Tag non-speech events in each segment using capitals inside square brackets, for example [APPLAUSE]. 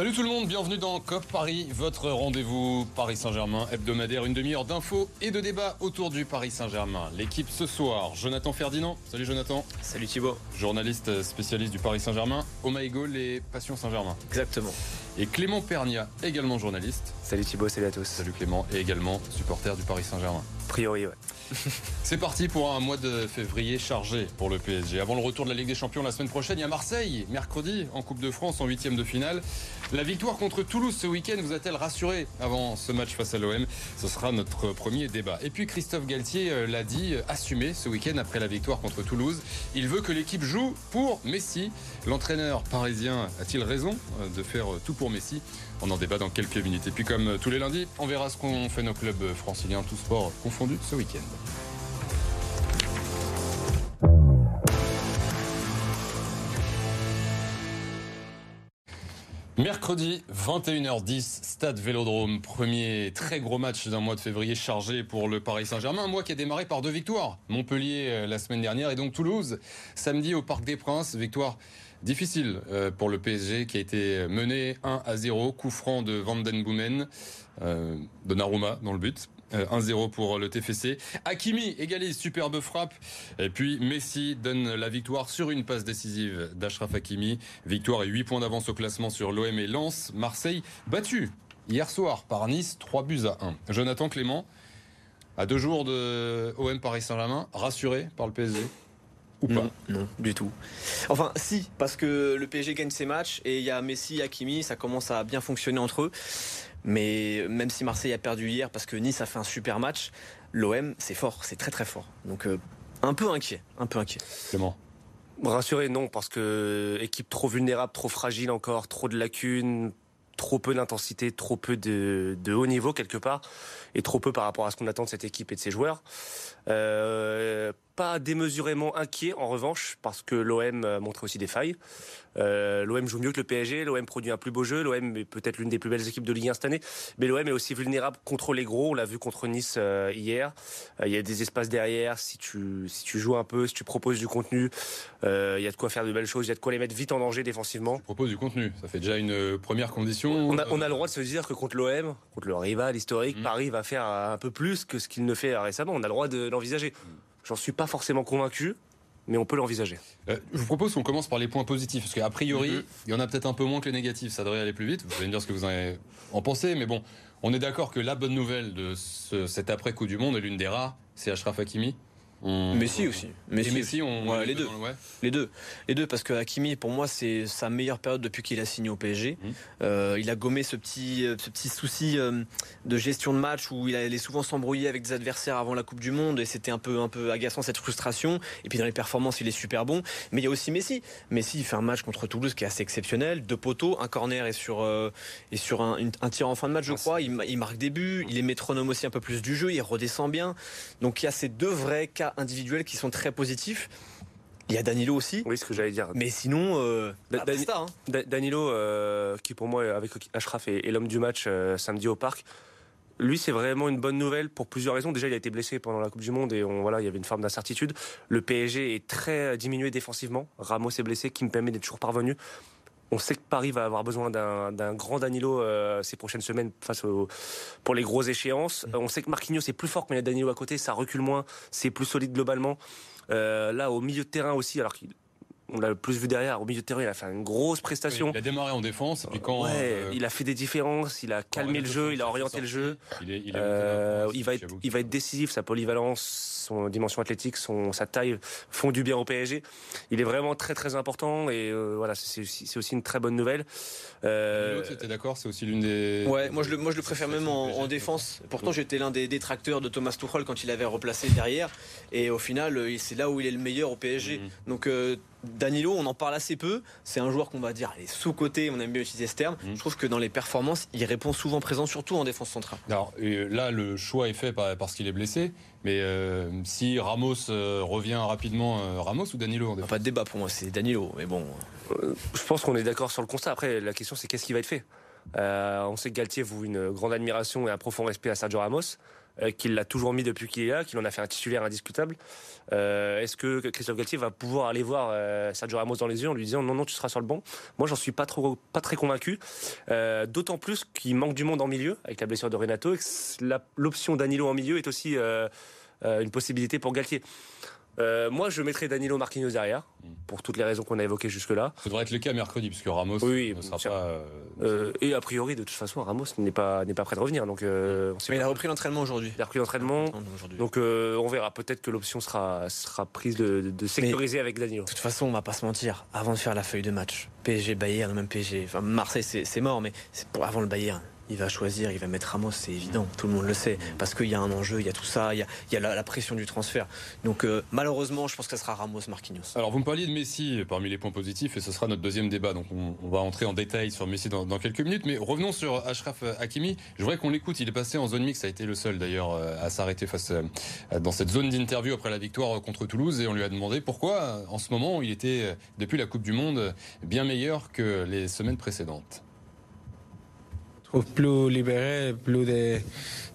Salut tout le monde, bienvenue dans COP Paris, votre rendez-vous Paris Saint-Germain hebdomadaire, une demi-heure d'infos et de débats autour du Paris Saint-Germain. L'équipe ce soir, Jonathan Ferdinand. Salut Jonathan. Salut Thibaut. Journaliste spécialiste du Paris Saint-Germain, Oh My Goal et Passion Saint-Germain. Exactement. Et Clément Pernia, également journaliste. Salut Thibaut, salut à tous. Salut Clément et également supporter du Paris Saint-Germain. Priori, ouais. [LAUGHS] C'est parti pour un mois de février chargé pour le PSG. Avant le retour de la Ligue des Champions la semaine prochaine, il y a Marseille, mercredi, en Coupe de France, en huitième de finale. La victoire contre Toulouse ce week-end vous a-t-elle rassuré avant ce match face à l'OM Ce sera notre premier débat. Et puis Christophe Galtier euh, l'a dit, euh, assumé ce week-end après la victoire contre Toulouse. Il veut que l'équipe joue pour Messi. L'entraîneur parisien a-t-il raison euh, de faire tout pour Messi? On en débat dans quelques minutes. Et puis comme tous les lundis, on verra ce qu'ont fait nos clubs franciliens, sports confondus ce week-end. Mercredi 21h10, Stade Vélodrome, premier très gros match d'un mois de février chargé pour le Paris Saint-Germain, un mois qui a démarré par deux victoires. Montpellier euh, la semaine dernière et donc Toulouse samedi au Parc des Princes, victoire difficile euh, pour le PSG qui a été mené 1 à 0, coup franc de Van Den Boomen, euh, Donnarumma dans le but. 1-0 euh, pour le TFC. Hakimi égalise, superbe frappe. Et puis Messi donne la victoire sur une passe décisive d'Ashraf Hakimi. Victoire et 8 points d'avance au classement sur l'OM et Lens. Marseille battu hier soir par Nice, 3 buts à 1. Jonathan Clément, à deux jours de OM Paris Saint-Germain, rassuré par le PSG ou pas non, non, du tout. Enfin, si, parce que le PSG gagne ses matchs et il y a Messi Hakimi, ça commence à bien fonctionner entre eux. Mais même si Marseille a perdu hier parce que Nice a fait un super match, l'OM c'est fort, c'est très très fort. Donc euh, un peu inquiet, un peu inquiet. Clément Rassuré, non, parce que équipe trop vulnérable, trop fragile encore, trop de lacunes, trop peu d'intensité, trop peu de, de, haut niveau quelque part, et trop peu par rapport à ce qu'on attend de cette équipe et de ses joueurs. Euh, pas démesurément inquiet en revanche, parce que l'OM montre aussi des failles. Euh, L'OM joue mieux que le PSG, l'OM produit un plus beau jeu, l'OM est peut-être l'une des plus belles équipes de Ligue 1 cette année, mais l'OM est aussi vulnérable contre les gros, on l'a vu contre Nice euh, hier. Euh, il y a des espaces derrière, si tu, si tu joues un peu, si tu proposes du contenu, euh, il y a de quoi faire de belles choses, il y a de quoi les mettre vite en danger défensivement. Tu proposes du contenu, ça fait déjà une première condition. On a, on a le droit de se dire que contre l'OM, contre le rival historique, mmh. Paris va faire un peu plus que ce qu'il ne fait récemment, on a le droit de l'envisager. Mmh. J'en suis pas forcément convaincu, mais on peut l'envisager. Euh, je vous propose qu'on commence par les points positifs, parce qu'a priori, mm-hmm. il y en a peut-être un peu moins que les négatifs. Ça devrait aller plus vite. Vous allez me dire ce que vous en, en pensez, mais bon, on est d'accord que la bonne nouvelle de ce, cet après-coup du monde est l'une des rares, c'est Ashraf Hakimi. On... Messi aussi. Messi, Messi on... ouais, les, deux. Ouais. les deux. Les deux, parce que Hakimi, pour moi, c'est sa meilleure période depuis qu'il a signé au PSG. Mmh. Euh, il a gommé ce petit, ce petit souci euh, de gestion de match où il allait souvent s'embrouiller avec des adversaires avant la Coupe du Monde et c'était un peu, un peu agaçant cette frustration. Et puis dans les performances, il est super bon. Mais il y a aussi Messi. Messi, il fait un match contre Toulouse qui est assez exceptionnel. Deux poteaux, un corner et sur, euh, et sur un, une, un, tir en fin de match, je crois. Il, il marque des buts. Il est métronome aussi un peu plus du jeu. Il redescend bien. Donc il y a ces deux vrais cas individuels qui sont très positifs. Il y a Danilo aussi. Oui, ce que j'allais dire. Mais sinon, euh, da Dan hein. da Danilo, euh, qui pour moi, avec Ashraf, est, est l'homme du match euh, samedi au parc. Lui, c'est vraiment une bonne nouvelle pour plusieurs raisons. Déjà, il a été blessé pendant la Coupe du Monde et on, voilà, il y avait une forme d'incertitude. Le PSG est très diminué défensivement. Ramos est blessé, qui me permet d'être toujours parvenu. On sait que Paris va avoir besoin d'un grand Danilo euh, ces prochaines semaines face au, pour les grosses échéances. Mmh. On sait que Marquinhos est plus fort quand il y a Danilo à côté, ça recule moins, c'est plus solide globalement. Euh, là, au milieu de terrain aussi, alors qu'il on l'a le plus vu derrière. Au milieu de terrain, il a fait une grosse prestation. Oui, il a démarré en défense. Et puis quand, ouais, euh... il a fait des différences. Il a calmé le jeu. Il a orienté le jeu. Il, est, il, euh, il va être, il va être décisif. Sa polyvalence, son dimension athlétique, son, sa taille font du bien au PSG. Il est vraiment très très important et euh, voilà, c'est aussi une très bonne nouvelle. Euh... C'était d'accord, c'est aussi l'une des. Ouais, moi je le, moi je le préfère même en, en défense. Pourtant, j'étais l'un des détracteurs de Thomas Tuchel quand il avait replacé derrière. Et au final, c'est là où il est le meilleur au PSG. Mmh. Donc euh, Danilo, on en parle assez peu. C'est un joueur qu'on va dire, il est sous-côté, on aime bien utiliser ce terme. Mmh. Je trouve que dans les performances, il répond souvent présent, surtout en défense centrale. Alors là, le choix est fait parce qu'il est blessé. Mais euh, si Ramos euh, revient rapidement, euh, Ramos ou Danilo Pas de débat pour moi, c'est Danilo. Mais bon. je pense qu'on est d'accord sur le constat. Après, la question, c'est qu'est-ce qui va être fait? On sait que Galtier voue une grande admiration et un profond respect à Sergio Ramos. Euh, qu'il l'a toujours mis depuis qu'il est là, qu'il en a fait un titulaire indiscutable. Euh, est-ce que Christophe Galtier va pouvoir aller voir euh, Sergio Ramos dans les yeux en lui disant non, non, tu seras sur le banc? Moi, j'en suis pas trop, pas très convaincu. D'autant plus qu'il manque du monde en milieu avec la blessure de Renato et l'option Danilo en milieu est aussi une possibilité pour Galtier. Euh, moi, je mettrais Danilo Marquinhos derrière, pour toutes les raisons qu'on a évoquées jusque-là. Ça devrait être le cas mercredi, puisque Ramos oui, ne sera pas. Euh, euh, et a priori, de toute façon, Ramos n'est pas, n'est pas prêt de revenir. Donc, on Mais il a repris l'entraînement aujourd'hui. Il a repris l'entraînement. Donc, on verra. Peut-être que l'option sera, sera prise de, de sécuriser avec Danilo. De toute façon, on va pas se mentir. Avant de faire la feuille de match, PSG, Bayern, même PSG. Enfin, Marseille, c'est mort, mais c'est pour avant le Bayern il va choisir, il va mettre Ramos, c'est évident, tout le monde le sait, parce qu'il y a un enjeu, il y a tout ça, il y a, la, pression du transfert. Donc euh, malheureusement, je pense que ce sera Ramos Marquinhos. Alors vous me parliez de Messi parmi les points positifs, et ce sera notre deuxième débat, donc on, va entrer en détail sur Messi dans, quelques minutes, mais revenons sur Ashraf Hakimi. Je voudrais qu'on l'écoute, il est passé en zone mixte, a été le seul d'ailleurs euh, à s'arrêter face euh, dans cette zone d'interview après la victoire contre Toulouse, et on lui a demandé pourquoi en ce moment il était, depuis la Coupe du Monde, bien meilleur que les semaines précédentes plus libéré, plus de,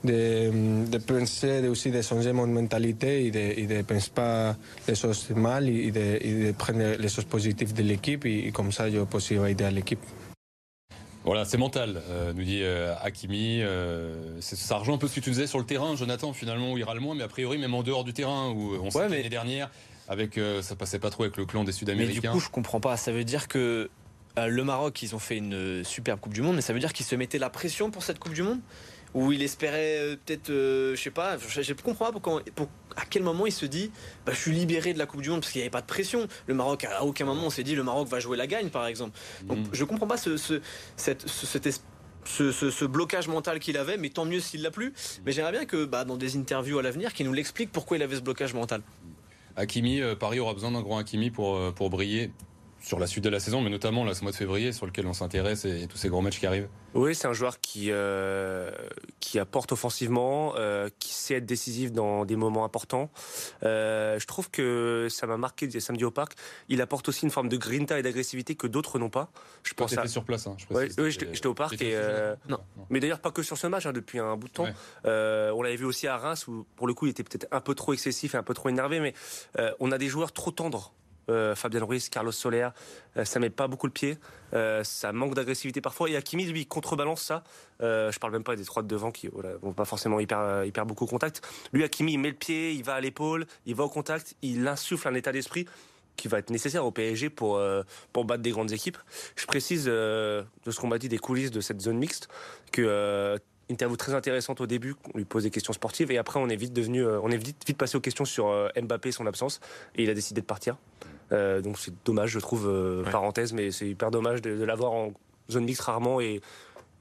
de, de penser, aussi de changer mon mentalité et de ne penser pas les choses mal et de, et de prendre les choses positives de l'équipe et, comme ça je peux aussi aider à l'équipe. Voilà, c'est mental, euh, nous dit euh, Hakimi. Euh, ça rejoint un peu ce que tu disais sur le terrain, Jonathan, finalement, où il ira le moins, mais a priori, même en dehors du terrain, où on s'est l'année dernière, avec, ça passait pas trop avec le clan des Sud-Américains. Mais du coup, je comprends pas. Ça veut dire que euh, le Maroc, ils ont fait une euh, superbe Coupe du Monde, mais ça veut dire qu'ils se mettaient la pression pour cette Coupe du Monde? Ou il espérait euh, peut-être, je sais pas, je, ne comprends pas pour, à quel moment il se dit bah, je suis libéré de la Coupe du Monde parce qu'il n'y avait pas de pression. Le Maroc, à aucun moment on s'est dit le Maroc va jouer la gagne par exemple. Donc mm. je comprends pas ce, ce, ce, blocage mental qu'il avait, mais tant mieux s'il l'a plus. Mais j'aimerais bien que bah, dans des interviews à l'avenir, qu'il nous l'explique pourquoi il avait ce blocage mental. Hakimi, Paris aura besoin d'un grand Hakimi pour, pour briller sur la suite de la saison, mais notamment là, ce mois de février sur lequel on s'intéresse et, tous ces gros matchs qui arrivent Oui, c'est un joueur qui, euh, qui apporte offensivement, euh, qui sait être décisif dans des moments importants. Euh, je trouve que ça m'a marqué samedi au parc. Il apporte aussi une forme de grinta et d'agressivité que d'autres n'ont pas. Je pense à... sur place. Hein, oui, j'étais au parc. Et, non. Mais d'ailleurs, pas que sur ce match, hein, depuis un bout de temps. on l'avait vu aussi à Reims, où pour le coup, il était peut-être un peu trop excessif et un peu trop énervé, mais on a des joueurs trop tendres euh, Fabien Ruiz, Carlos Soler, euh, ça met pas beaucoup le pied, euh, ça manque d'agressivité parfois. Et Hakimi, lui, contrebalance ça. je parle même pas des trois de devant qui voilà, vont pas forcément hyper, hyper beaucoup au contact. Lui, Hakimi, il met le pied, il va à l'épaule, il va au contact, il insuffle un état d'esprit qui va être nécessaire au PSG pour, pour battre des grandes équipes. Je précise de ce qu'on m'a dit des coulisses de cette zone mixte que interview très intéressante au début, on lui pose des questions sportives et après on est vite devenu, on est vite, vite passé aux questions sur Mbappé et son absence et il a décidé de partir. Euh, donc c'est dommage, je trouve, euh, parenthèse, mais c'est hyper dommage de, l'avoir en zone mixte rarement et,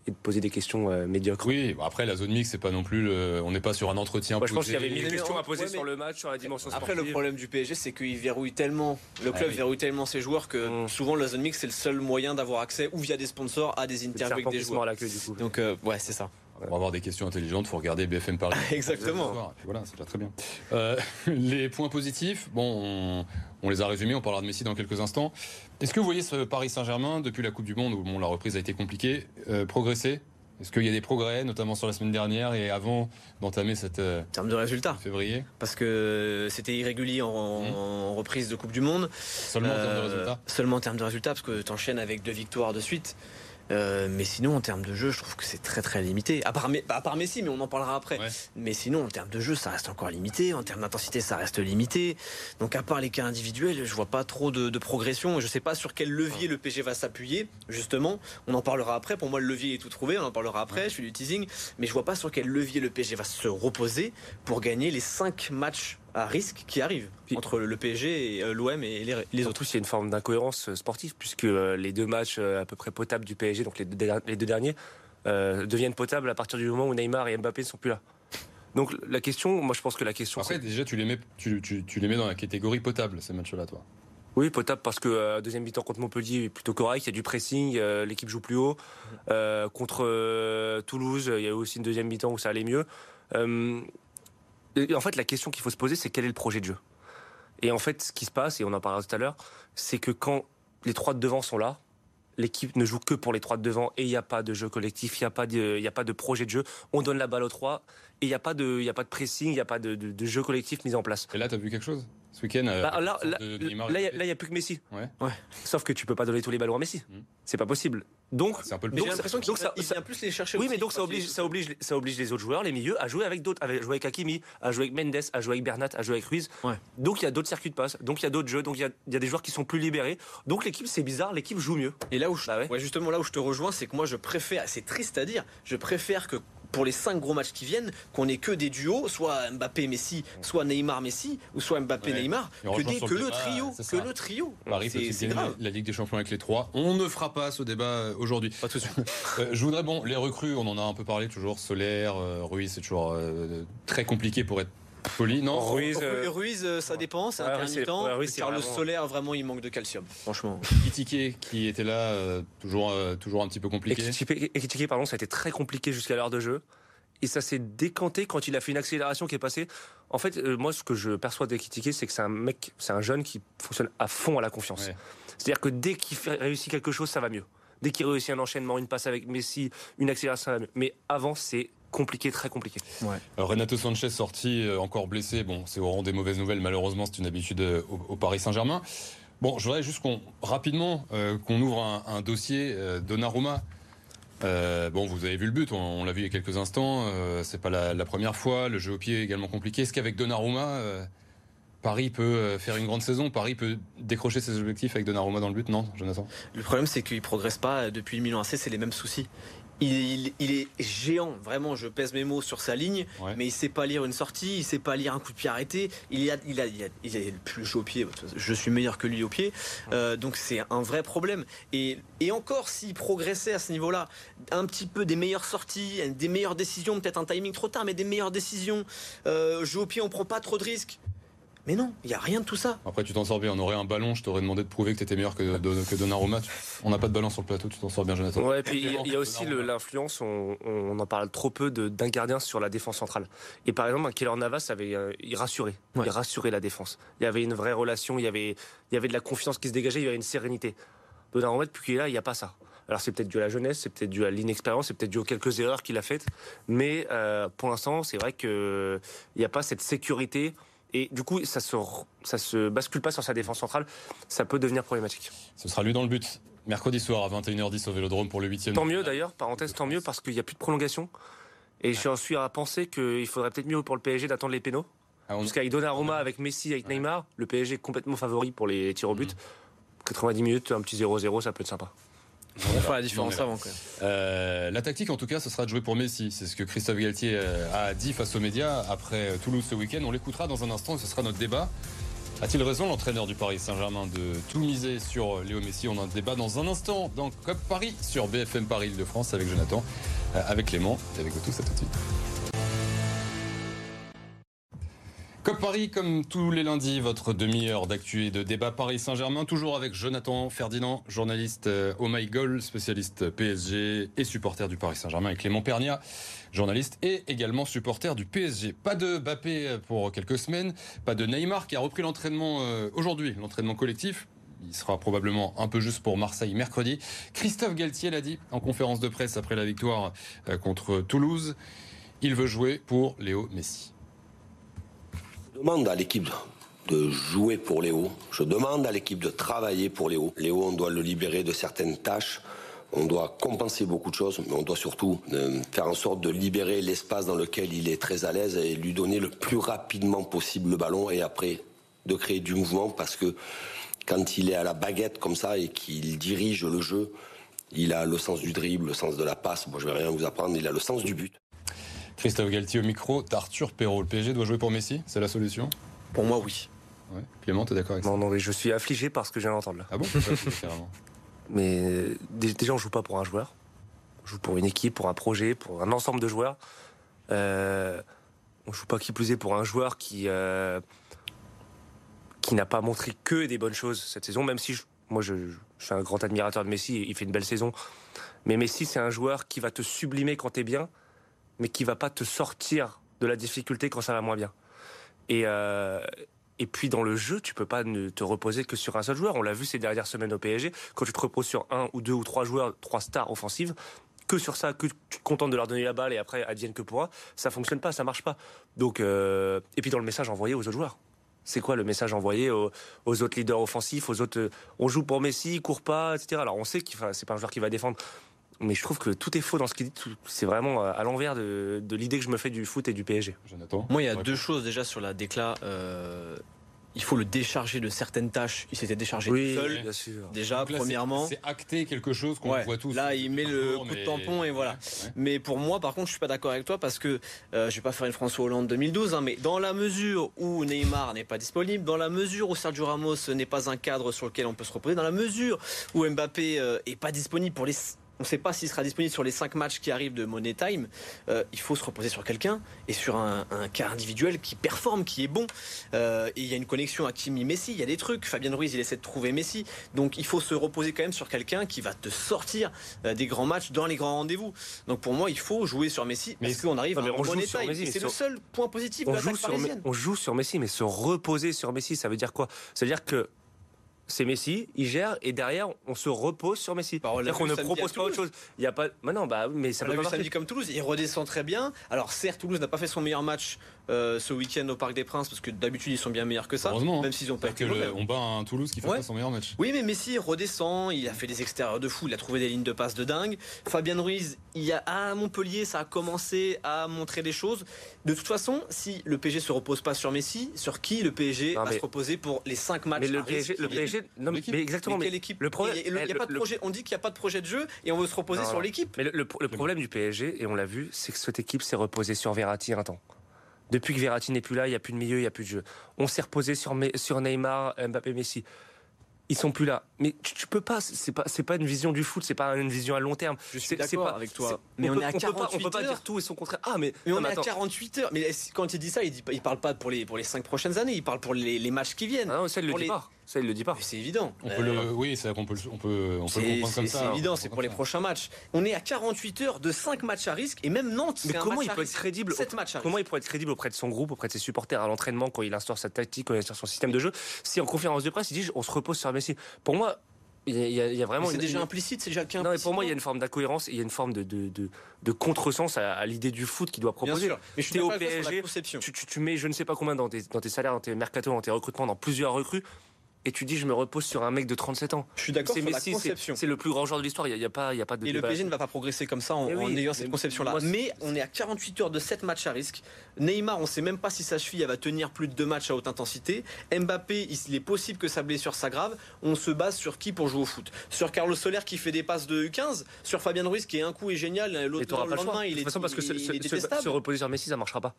de poser des questions euh, médiocres. Oui, après la zone mixte, c'est pas non plus, on n'est pas sur un entretien. je pense qu'il y avait mille questions à poser sur le match, sur la dimension sportive. Après, le problème du PSG, c'est qu'il verrouille tellement, le club ah verrouille tellement ses joueurs que mm. souvent la zone mixte, c'est le seul moyen d'avoir accès ou via des sponsors à des interviews avec des joueurs. À la queue, du coup. Donc ouais, c'est ça. On va avoir des questions intelligentes, il faut regarder BFM Paris. [LAUGHS] Exactement. voilà, c'est déjà très bien. Euh, [LAUGHS] les points positifs, bon, on, les a résumés, on parlera de Messi dans quelques instants. Est-ce que vous voyez ce Paris Saint-Germain, depuis la Coupe du Monde, où bon, la reprise a été compliquée, euh, progresser? Est-ce qu'il y a des progrès, notamment sur la semaine dernière et avant d'entamer cette euh, en termes de résultats février? Parce que c'était irrégulier en, mmh. reprise de Coupe du Monde. Seulement en termes de résultats? Seulement en termes de résultats, parce que tu enchaînes avec deux victoires de suite. Euh, mais sinon, en termes de jeu, je trouve que c'est très très limité. À part, à part, Messi, mais on en parlera après. Mais sinon, en termes de jeu, ça reste encore limité. En termes d'intensité, ça reste limité. Donc, à part les cas individuels, je vois pas trop de, progression. Je sais pas sur quel levier le PG va s'appuyer. Justement, on en parlera après. Pour moi, le levier est tout trouvé. On en parlera après. Je fais du teasing, mais je vois pas sur quel levier le PG va se reposer pour gagner les 5 matchs à risque qui arrive entre le PSG, et euh, l'OM et les, les autres. il y a une forme d'incohérence euh, sportive puisque euh, les deux matchs à peu près potables du PSG, donc les deux, derniers, deviennent potables à partir du moment où Neymar et Mbappé ne sont plus là. Donc la question, moi je pense que la question. Après, déjà, tu les, mets, tu, les mets dans la catégorie potable, ces matchs-là, toi oui, potable parce que deuxième mi-temps contre Montpellier est plutôt correct. Il y a du pressing, l'équipe joue plus haut. contre Toulouse, il y a aussi une deuxième mi-temps où ça allait mieux en fait, la question qu'il faut se poser, c'est quel est le projet de jeu? Et en fait, ce qui se passe, et on en parlera tout à l'heure, c'est que quand les trois de devant sont là, l'équipe ne joue que pour les trois de devant et il n'y a pas de jeu collectif, il n'y a, pas de- projet de jeu. On donne la balle aux trois et il n'y a, pas de- a pas de pressing, il n'y a pas de, jeu collectif mis en place. Et là, t'as vu quelque chose? Ce week-end euh, Bah, là, il n'y a, plus que Messi. Ouais. Sauf que tu peux pas donner tous les ballons à Messi. Mhm. C'est pas possible. Donc, C'est un peu le Donc, l'impression donc qu'il vient plus les chercher. oui, aussi mais donc ça oblige, ça oblige, ça oblige les autres joueurs, les milieux, à jouer avec d'autres, à jouer avec Hakimi, à jouer avec Mendes, à jouer avec Bernat, à jouer avec Ruiz. Ouais. Donc il y a d'autres circuits de passe, donc il y a d'autres jeux, donc il y a, il y a des joueurs qui sont plus libérés. Donc l'équipe, c'est bizarre, l'équipe joue mieux. Et là où je, Bah ouais. ouais, justement là où je te rejoins, c'est que moi je préfère, c'est triste à dire, je préfère que pour les cinq gros matchs qui viennent, qu'on ait que des duos, soit Mbappé Messi, soit Neymar Messi, ou soit Mbappé Ouais. Neymar, Et on que, des- que le débat, trio, que le trio. Paris gagner grave. la Ligue des Champions avec les trois On ne fera pas ce débat euh, aujourd'hui. Pas tout de suite. [LAUGHS] Euh, je voudrais, bon, les recrues, on en a un peu parlé toujours. Solaire, euh, Ruiz, c'est toujours euh, très compliqué pour être poli. Non Ruiz, Ru- euh, Ruiz, euh, ça dépend, c'est c'est- intermittent. ouais, Ruiz, Carlos vraiment- il manque de calcium. Franchement. Ekitike, qui était là, euh, toujours, euh, toujours un petit peu compliqué. Ekitike, pardon, ça a été très compliqué jusqu'à l'heure de jeu. Et ça s'est décanté quand il a fait une accélération qui est passée. En fait, euh, moi, ce que je perçois d'Ekitike, c'est que c'est un mec, c'est un jeune qui fonctionne à fond à la confiance. Ouais. C'est-à-dire que dès qu'il réussit quelque chose, ça va mieux. Dès qu'il réussit un enchaînement, une passe avec Messi, une accélération, ça va mieux. Mais avant, c'est compliqué, très compliqué. Alors, Renato Sanchez sorti, euh, encore blessé. Bon, c'est au rang des mauvaises nouvelles. Malheureusement, c'est une habitude euh, au, au Paris Saint-Germain. Bon, je voudrais juste qu'on rapidement euh, qu'on ouvre un, un dossier euh, Donnarumma. Euh, bon, vous avez vu le but, on, on l'a vu il y a quelques instants. euh, c'est pas la, la première fois. Le jeu au pied est également compliqué. Est-ce qu'avec Donnarumma, euh, Paris peut euh, faire une grande saison Paris peut décrocher ses objectifs avec Donnarumma dans le but Non, Jonathan? Le problème, c'est qu'il progresse pas depuis le Milan AC, c'est les mêmes soucis. Il, il- il est géant, vraiment, je pèse mes mots sur sa ligne, Ouais. mais il sait pas lire une sortie, il sait pas lire un coup de pied arrêté. Il a, il a, il a, il a le plus jeu au pied, je suis meilleur que lui au pied, Euh, donc c'est un vrai problème. Et, et encore, s'il progressait à ce niveau-là, un petit peu des meilleures sorties, des meilleures décisions, peut-être un timing trop tard, mais des meilleures décisions, euh, jeu au pied, on prend pas trop de risques. Mais non, il y a rien de tout ça. Après, tu t'en sors bien. On aurait un ballon, je t'aurais demandé de prouver que tu étais meilleur que, Don- que Donnarumma. On n'a pas de ballon sur le plateau, tu t'en sors bien, Jonathan. Ouais, et puis il y a- il y a aussi l'influence, on, on en parle trop peu, de- d'un gardien sur la défense centrale. Et par exemple, un Keller Navas avait, euh, il rassurait, Ouais. il rassurait la défense. Il y avait une vraie relation, il y avait, il y avait de la confiance qui se dégageait, il y avait une sérénité. Donnarumma, depuis qu'il est là, il n'y a pas ça. Alors c'est peut-être dû à la jeunesse, c'est peut-être dû à l'inexpérience, c'est peut-être dû aux quelques erreurs qu'il a faites. Mais euh, pour l'instant, c'est vrai qu'il n'y a pas cette sécurité. Et du coup, ça se, ça se bascule pas sur sa défense centrale. Ça peut devenir problématique. Ce sera lui dans le but. Mercredi soir à 21h10 au Vélodrome pour le 8 Tant mieux d'ailleurs, parenthèse, tant mieux parce qu'il n'y a plus de prolongation. Et je suis à penser qu'il faudrait peut-être mieux pour le PSG d'attendre les pénaux. Ah, on- Parce qu'avec Donnarumma, avec Messi, avec Neymar, le PSG est complètement favori pour les tirs au but. 90 minutes, un petit 0-0, ça peut être sympa. On fera la différence avant quand même. Euh, la tactique, en tout cas, ce sera de jouer pour Messi. C'est ce que Christophe Galtier euh, a dit face aux médias après euh, Toulouse ce week-end. On l'écoutera dans un instant et ce sera notre débat. A-t-il raison, l'entraîneur du Paris Saint-Germain, de tout miser sur Léo Messi? On a un débat dans un instant dans COP Paris sur BFM Paris de France avec Jonathan, avec Clément et avec vous tous. À tout de suite. Paris, comme tous les lundis, votre demi-heure d'actu et de débat Paris Saint-Germain, toujours avec Jonathan Ferdinand, journaliste euh, Oh My Goal, spécialiste PSG et supporter du Paris Saint-Germain, et Clément Pernia, journaliste et également supporter du PSG. Pas de Bappé pour quelques semaines, pas de Neymar qui a repris l'entraînement euh, aujourd'hui, l'entraînement collectif. Il sera probablement un peu juste pour Marseille mercredi. Christophe Galtier l'a dit en conférence de presse après la victoire euh, contre Toulouse. Il veut jouer pour Léo Messi. Je demande à l'équipe de jouer pour Léo. Je demande à l'équipe de travailler pour Léo. Léo, on doit le libérer de certaines tâches. On doit compenser beaucoup de choses, mais on doit surtout euh, faire en sorte de libérer l'espace dans lequel il est très à l'aise et lui donner le plus rapidement possible le ballon et après de créer du mouvement parce que quand il est à la baguette comme ça et qu'il dirige le jeu, il a le sens du dribble, le sens de la passe. Moi, je vais rien vous apprendre. Il a le sens du but. Christophe Galtier au micro d'Arthur Perrault. Le PSG doit jouer pour Messi C'est la solution? Pour moi, oui. ouais. Clément, t'es d'accord avec ça? Non, non, mais je suis affligé par ce que je viens d'entendre là. Ah bon? [LAUGHS] Mais euh, dé- déjà, on joue pas pour un joueur. On joue pour une équipe, pour un projet, pour un ensemble de joueurs. Euh, on joue pas qui plus est pour un joueur qui euh, qui n'a pas montré que des bonnes choses cette saison. Même si je- moi, je, je suis un grand admirateur de Messi, il fait une belle saison. Mais Messi, c'est un joueur qui va te sublimer quand t'es bien, mais qui va pas te sortir de la difficulté quand ça va moins bien. Et, euh, Et puis dans le jeu, tu peux pas ne te reposer que sur un seul joueur. On l'a vu ces dernières semaines au PSG. Quand tu te reposes sur un ou deux ou trois joueurs, trois stars offensives, que sur ça, que tu te contentes de leur donner la balle et après advienne que pourra, ça fonctionne pas, ça marche pas. Donc euh, et puis dans le message envoyé aux autres joueurs. C'est quoi le message envoyé aux, autres leaders offensifs, aux autres euh, On joue pour Messi, il court pas, etc. Alors on sait qu'il c'est pas un joueur qui va défendre, mais je trouve que tout est faux dans ce qu'il dit. C'est vraiment à à l'envers de, de l'idée que je me fais du foot et du PSG. Jonathan Moi, il y a Ouais. deux choses déjà sur la déclat. euh, il faut le décharger de certaines tâches. Il s'était déchargé tout seul. bien sûr. Déjà, Donc là, c'est- premièrement. C'est acté quelque chose qu'on Ouais, voit tous. là, il met le coup de tampon et voilà. Ouais. Mais pour moi, par contre, je suis pas d'accord avec toi parce que euh, je vais pas faire une François Hollande 2012, hein, mais dans la mesure où Neymar n'est pas disponible, dans la mesure où Sergio Ramos n'est pas un cadre sur lequel on peut se reposer, dans la mesure où Mbappé euh, est pas disponible pour les on ne sait pas s'il sera disponible sur les 5 matchs qui arrivent de Money Time. Euh, il faut se reposer sur quelqu'un et sur un, un cas individuel qui performe, qui est bon. Euh, et il y a une connexion à Kimi Messi, il y a des trucs. Fabien Ruiz, il essaie de trouver Messi. Donc il faut se reposer quand même sur quelqu'un qui va te sortir euh, des grands matchs dans les grands rendez-vous. Donc pour moi, il faut jouer sur Messi Mais parce qu'on arrive non, à on Money Time. C'est le seul point positif de on l'attaque joue, sur, parisienne. on joue sur Messi, mais se reposer sur Messi, ça veut dire quoi? Ça veut dire que c'est Messi, il gère, et derrière, on se repose sur Messi. Bah, C'est-à-dire qu'on ne propose pas autre chose. Il y a pas. Non, bah, mais ça On peut pas vu samedi comme Toulouse, il redescend très bien. Alors certes, Toulouse n'a pas fait son meilleur match euh, ce week-end au Parc des Princes parce que d'habitude ils sont bien meilleurs que ça, Heureusement, hein. même s'ils n'ont pas été que le- on bat un Toulouse qui fait Ouais. pas son meilleur match. Oui, mais Messi redescend, il a fait des extérieurs de fou, il a trouvé des lignes de passe de dingue. Fabien Ruiz, il y a, à Montpellier, ça a commencé à montrer des choses. De toute façon, si le PSG se repose pas sur Messi, sur qui le PSG Non, va mais- se reposer pour les 5 matchs Mais le PSG, le PSG, non, mais, exactement. Mais quelle équipe le problème, Il y a- il y a le- pas de le- projet. On dit qu'il n'y a pas de projet de jeu et on veut se reposer Non, sur l'équipe. Mais le, le- le problème du PSG, et on l'a vu, c'est que cette équipe s'est reposée sur Verratti un temps. Depuis que Verratti n'est plus là, il n'y a plus de milieu, il n'y a plus de jeu. On s'est reposé sur, Neymar, Mbappé, Messi. Ils sont plus là. Mais tu, tu peux pas. C'est pas. C'est pas une vision du foot. C'est pas une vision à long terme. Je suis d'accord pas- avec toi. Mais on peut- est à peut pas- On peut 48 pas dire tout et son contraire. Ah mais. Mais non, on est à attends. 48 heures. Mais quand il dit ça, il dit, il parle pas pour les, pour les 5 prochaines années, il parle pour les, les matchs qui viennent. Ah non, ça il le Pour dit les- pas. Ça il le dit pas. Mais c'est évident. On peut le, oui, c'est vrai qu'on peut, le- on peut, on peut le comprendre comme ça. c'est évident, c'est pour les prochains matchs. On est à 48 heures de 5 matchs à risque et même Nantes, Mais comment match il à peut être risque. crédible 7 matchs à Comment il pourrait être crédible auprès de son groupe, auprès de ses supporters à l'entraînement quand il instaure sa tactique, quand il instaure son système de jeu? Si en conférence de presse il dit on se repose sur Messi. Pour moi, il y a, il y vraiment C'est déjà implicite, c'est déjà qu'un Non, mais pour moi, il y a une forme d'incohérence, et il y a une forme de, de, de, de contresens à, à l'idée du foot qu'il doit Bien proposer. sûr. Mais je suis au PSG. Tu, tu, tu mets je ne sais pas combien dans tes, dans tes salaires, dans tes mercato, dans tes recrutements, dans plusieurs recrues, et tu dis je me repose sur un mec de 37 ans. Je suis d'accord sur la Messi, c'est conception. c'est le plus grand joueur de l'histoire, il n'y a, il y a pas, il y a pas de Et le PSG ne va pas progresser comme ça en, Eh oui, en ayant cette conception-là. Mais on est à 48 heures de 7 matchs à risque. Neymar, on ne sait même pas si sa cheville elle va tenir plus de 2 matchs à haute intensité. Mbappé, il est possible que sa blessure s'aggrave. On se base sur qui pour jouer au foot? Sur Carlos Soler qui fait des passes de U15 Sur Fabien Ruiz qui est un coup est génial, l'autre le pas le choix. lendemain De il toute est, façon, parce que il- il est détestable. se reposer sur Messi, ça marchera pas.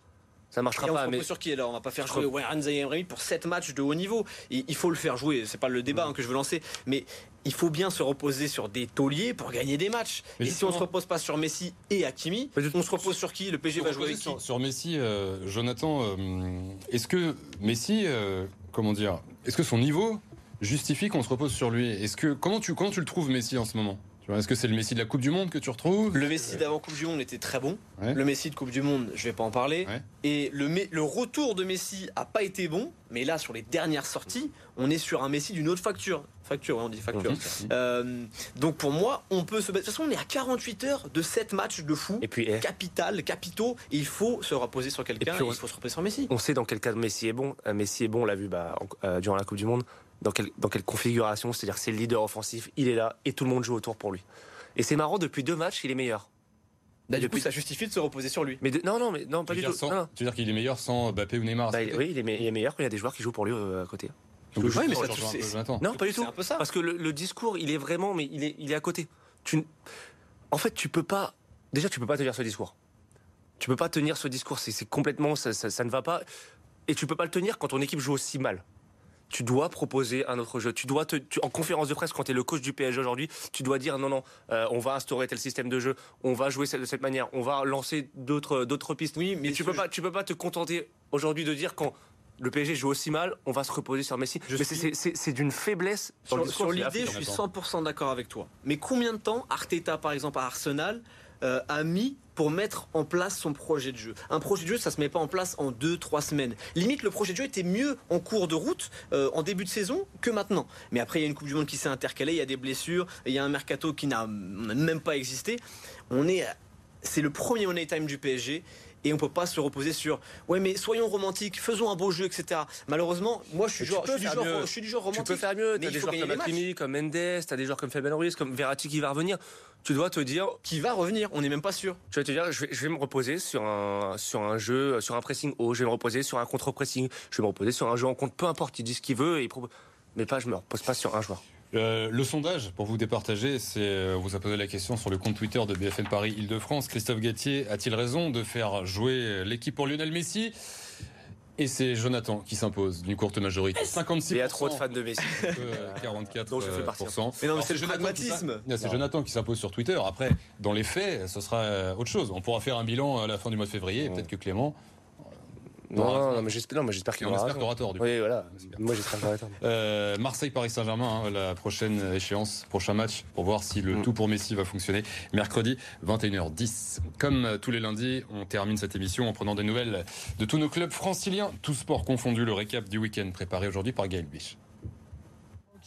Ça marchera Et on pas. se Mais repose sur qui alors On va pas faire jouer Warren Zaïre pour 7 matchs de haut niveau. Et il faut le faire jouer. C'est pas le débat hein, que je veux lancer, mais il faut bien se reposer sur des tauliers pour gagner des matchs. Mais et si on se repose pas sur Messi et Hakimi, on se repose sur qui? Le PSG va jouer avec qui? sur, sur Messi, euh, Jonathan, euh, est-ce que Messi, euh, comment dire, est-ce que son niveau justifie qu'on se repose sur lui? Est-ce que comment tu comment tu le trouves Messi en ce moment? Est-ce que c'est le Messi de la Coupe du Monde que tu retrouves Le Messi d'avant Coupe du Monde était très bon. Ouais. Le Messi de Coupe du Monde, je vais pas en parler. Ouais. Et le, retour de Messi a pas été bon. Mais là, sur les dernières sorties, on est sur un Messi d'une autre facture. Facture, ouais, on dit facture. Mhm. Euh, donc pour moi, on peut se battre. De toute façon, on est à 48 heures de 7 matchs de fou. Et puis, eh, Capital, capitaux. Et il faut se reposer sur quelqu'un. Il faut se reposer sur Messi. on sait dans quel cas Messi est bon. Euh, Messi est bon, on l'a vu bah, en- euh, durant la Coupe du Monde. Dans, quel- dans quelle configuration C'est-à-dire que c'est le leader offensif, il est là et tout le monde joue autour pour lui. Et c'est marrant, depuis deux matchs, il est meilleur. Bah, du coup, depuis- ça justifie de se reposer sur lui. Mais de- non, non, mais non, pas du tout. sans- Non, non. tu veux dire qu'il est meilleur sans Mbappé ou Neymar Bah, oui, il est, me- il est meilleur quand il y a des joueurs qui jouent pour lui euh, à côté. Donc, Ouais, mais ça, peu. Non, pas du C'est tout. un peu ça. Parce que le, le discours, il est vraiment, mais il est, il est à côté. Tu, en fait, tu peux pas. Déjà, tu peux pas tenir ce discours. Tu peux pas tenir ce discours. C'est c'est complètement, ça, ça- ça ne va pas. Et tu peux pas le tenir quand ton équipe joue aussi mal. Tu dois proposer un autre jeu. Tu dois te, tu- en conférence de presse, quand tu es le coach du PSG aujourd'hui, tu dois dire non, non, euh, on va instaurer tel système de jeu, on va jouer de cette manière, on va lancer d'autres, d'autres pistes. Oui, mais tu peux pas, tu peux pas te contenter aujourd'hui de dire quand le PSG joue aussi mal, on va se reposer sur Messi. Je Mais suis- c'est- c'est c'est d'une faiblesse. Sur, sur l'idée, je suis 100% d'accord avec toi. Mais combien de temps Arteta, par exemple, à Arsenal, euh, a mis pour mettre en place son projet de jeu. Un projet de jeu, ça se met pas en place en deux, trois semaines. Limite, le projet de jeu était mieux en cours de route, euh, en début de saison, que maintenant. Mais après, il y a une Coupe du Monde qui s'est intercalée, il y a des blessures, il y a un mercato qui n'a même pas existé. On est, c'est le premier money time du PSG et on peut pas se reposer sur ouais mais soyons romantiques, faisons un beau jeu, etc. Malheureusement, moi je suis, genre, je suis, du, genre, je suis du genre romantique. Tu peux faire mieux. T'as des joueurs comme Hakimi, comme Mendes, t'as des joueurs comme Fabien Ruiz, comme Verratti qui va revenir. Tu dois te dire qui va revenir. On n'est même pas sûr. Tu vas te dire je vais, me reposer sur un sur un jeu, sur un pressing haut. Je vais me reposer sur un contre-pressing. Je vais me reposer sur un jeu en compte. Peu importe, il dit ce qu'il veut et il mais pas je me repose pas sur un joueur. Euh, le sondage, pour vous départager, c'est euh, vous a posé la question sur le compte Twitter de BFM Paris Île-de-France. Christophe Gatier a-t-il raison de faire jouer l'équipe pour Lionel Messi? Et c'est Jonathan qui s'impose d'une courte majorité. 56%. Il y a trop de fans de Messi. 44%. Donc je fais partie. Mais non, c'est le pragmatisme. C'est Jonathan qui s'impose sur Twitter. Après, dans les faits, ce sera autre chose. On pourra faire un bilan à la fin du mois de février. Peut-être que Clément non, non, mais j'espère qu'il aura, aura tort. Du oui, voilà. Moi, j'espère qu'il aura tort. [LAUGHS] Euh, Marseille-Paris Saint-Germain, hein, la prochaine échéance, prochain match, pour voir si le mm. tout pour Messi va fonctionner. Mercredi, 21h10. Comme euh, tous les lundis, on termine cette émission en prenant des nouvelles de tous nos clubs franciliens, tous sports confondus. Le récap du week-end préparé aujourd'hui par Gaël Biche.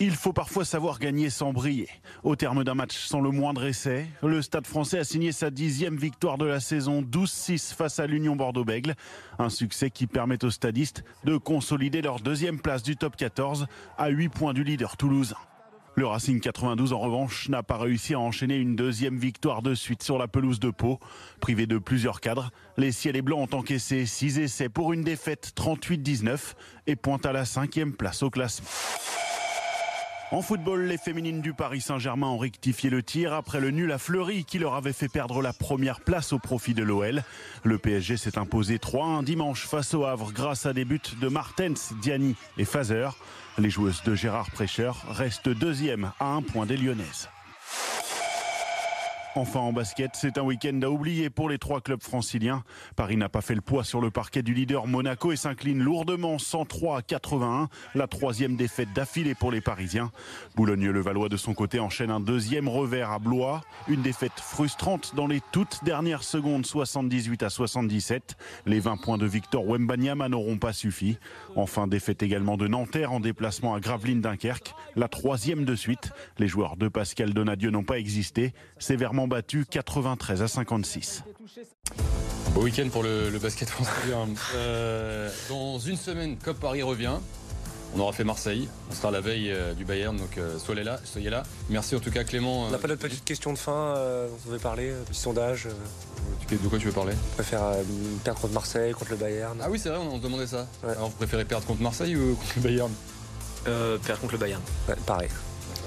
Il faut parfois savoir gagner sans briller. Au terme d'un match sans le moindre essai, le Stade français a signé sa dixième victoire de la saison 12-6 face à l'Union Bordeaux-Bègle. Un succès qui permet aux stadistes de consolider leur deuxième place du top 14 à 8 points du leader Toulouse. Le Racing 92 en revanche n'a pas réussi à enchaîner une deuxième victoire de suite sur la pelouse de Pau. Privé de plusieurs cadres, les Ciels et Blancs ont encaissé 6 essais pour une défaite 38-19 et pointent à la cinquième place au classement. En football, les féminines du Paris Saint-Germain ont rectifié le tir après le nul à Fleury qui leur avait fait perdre la première place au profit de l'OL. Le PSG s'est imposé 3-1 dimanche face au Havre grâce à des buts de Martens, Diani et Fazer. Les joueuses de Gérard Prêcheur restent deuxième à un point des Lyonnaises. Enfin en basket, c'est un week-end à oublier pour les trois clubs franciliens. Paris n'a pas fait le poids sur le parquet du leader Monaco et s'incline lourdement 103 à 81, la troisième défaite d'affilée pour les Parisiens. Boulogne-le-Valois de son côté enchaîne un deuxième revers à Blois, une défaite frustrante dans les toutes dernières secondes 78 à 77. Les 20 points de Victor Wembanyama n'auront pas suffi. Enfin défaite également de Nanterre en déplacement à Gravelines Dunkerque, la troisième de suite. Les joueurs de Pascal Donadieu n'ont pas existé, sévèrement battu 93 à 56. Beau week-end pour le, basket français. Euh, dans une semaine, COP Paris revient. On aura fait Marseille. On sera la veille euh, du Bayern, donc euh, soyez là, soyez là. Merci en tout cas Clément. On n'a pas notre petite question de fin, on devait parler, petit sondage. De quoi tu veux parler? On préfère perdre contre Marseille, contre le Bayern. Ah oui, c'est vrai, on, se demandait ça. Alors vous préférez perdre contre Marseille ou contre le Bayern? Perdre contre le Bayern. pareil.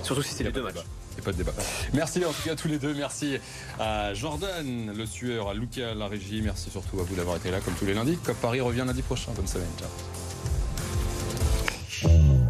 Surtout si c'est les deux matchs pas de débat. Merci en tout cas à tous les deux. Merci à Jordan, le sueur, à Luca, la régie. Merci surtout à vous d'avoir été là comme tous les lundis. Cop Paris revient lundi prochain. Bonne semaine. Ciao.